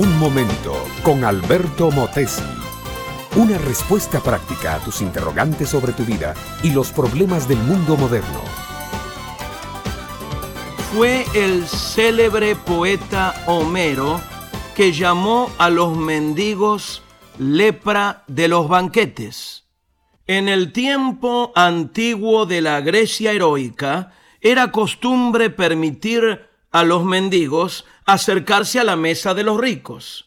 Un momento con Alberto Motesi. Una respuesta práctica a tus interrogantes sobre tu vida y los problemas del mundo moderno. Fue el célebre poeta Homero que llamó a los mendigos lepra de los banquetes. En el tiempo antiguo de la Grecia heroica, era costumbre permitir a los mendigos acercarse a la mesa de los ricos.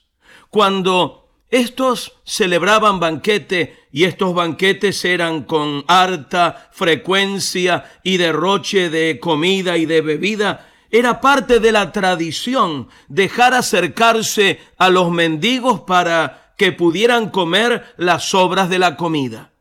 Cuando estos celebraban banquete y estos banquetes eran con harta frecuencia y derroche de comida y de bebida, era parte de la tradición dejar acercarse a los mendigos para que pudieran comer las sobras de la comida.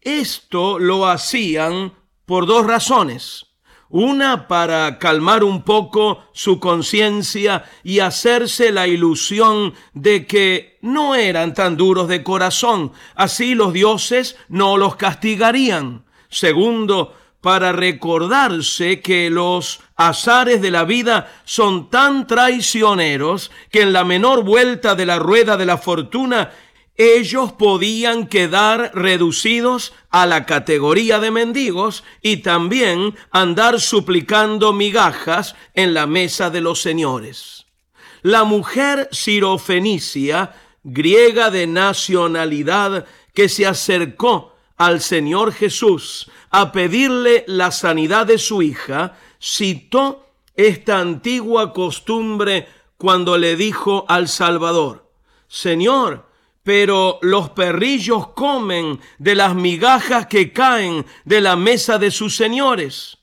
Esto lo hacían por dos razones. Una para calmar un poco su conciencia y hacerse la ilusión de que no eran tan duros de corazón, así los dioses no los castigarían. Segundo, para recordarse que los azares de la vida son tan traicioneros que en la menor vuelta de la rueda de la fortuna ellos podían quedar reducidos a la categoría de mendigos y también andar suplicando migajas en la mesa de los señores. La mujer sirofenicia, griega de nacionalidad, que se acercó al Señor Jesús a pedirle la sanidad de su hija, citó esta antigua costumbre cuando le dijo al Salvador, Señor, pero los perrillos comen de las migajas que caen de la mesa de sus señores.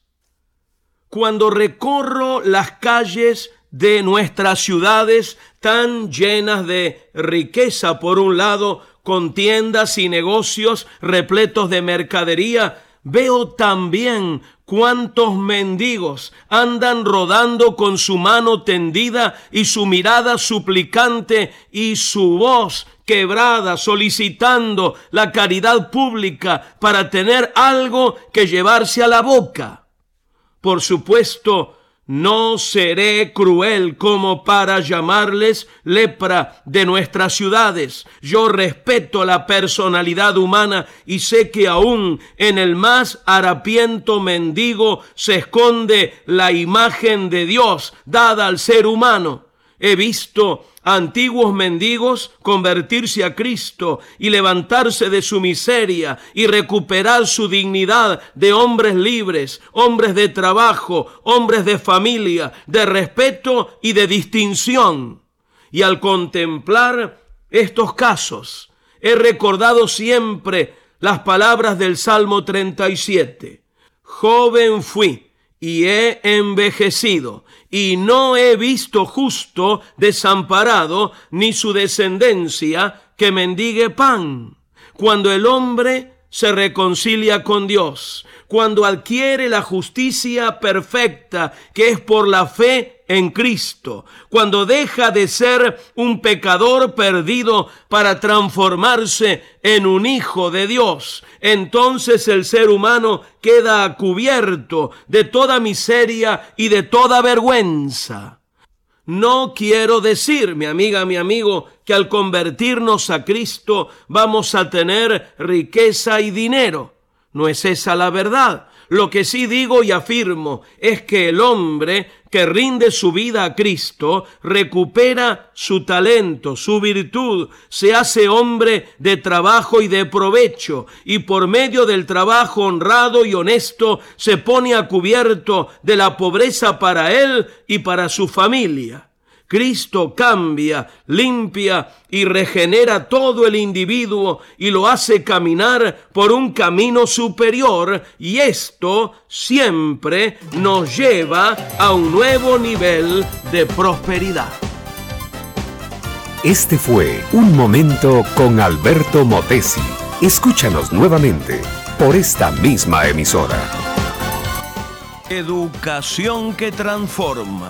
Cuando recorro las calles de nuestras ciudades tan llenas de riqueza, por un lado, con tiendas y negocios repletos de mercadería, veo también cuántos mendigos andan rodando con su mano tendida y su mirada suplicante y su voz quebrada, solicitando la caridad pública para tener algo que llevarse a la boca. Por supuesto, no seré cruel como para llamarles lepra de nuestras ciudades. Yo respeto la personalidad humana y sé que aún en el más harapiento mendigo se esconde la imagen de Dios dada al ser humano. He visto antiguos mendigos convertirse a Cristo y levantarse de su miseria y recuperar su dignidad de hombres libres, hombres de trabajo, hombres de familia, de respeto y de distinción. Y al contemplar estos casos, he recordado siempre las palabras del Salmo 37. Joven fui y he envejecido, y no he visto justo desamparado, ni su descendencia que mendigue pan. Cuando el hombre se reconcilia con Dios, cuando adquiere la justicia perfecta que es por la fe en Cristo, cuando deja de ser un pecador perdido para transformarse en un hijo de Dios, entonces el ser humano queda cubierto de toda miseria y de toda vergüenza. No quiero decir, mi amiga, mi amigo, que al convertirnos a Cristo vamos a tener riqueza y dinero. No es esa la verdad. Lo que sí digo y afirmo es que el hombre que rinde su vida a Cristo recupera su talento, su virtud, se hace hombre de trabajo y de provecho y por medio del trabajo honrado y honesto se pone a cubierto de la pobreza para él y para su familia. Cristo cambia, limpia y regenera todo el individuo y lo hace caminar por un camino superior y esto siempre nos lleva a un nuevo nivel de prosperidad. Este fue Un Momento con Alberto Motesi. Escúchanos nuevamente por esta misma emisora. Educación que transforma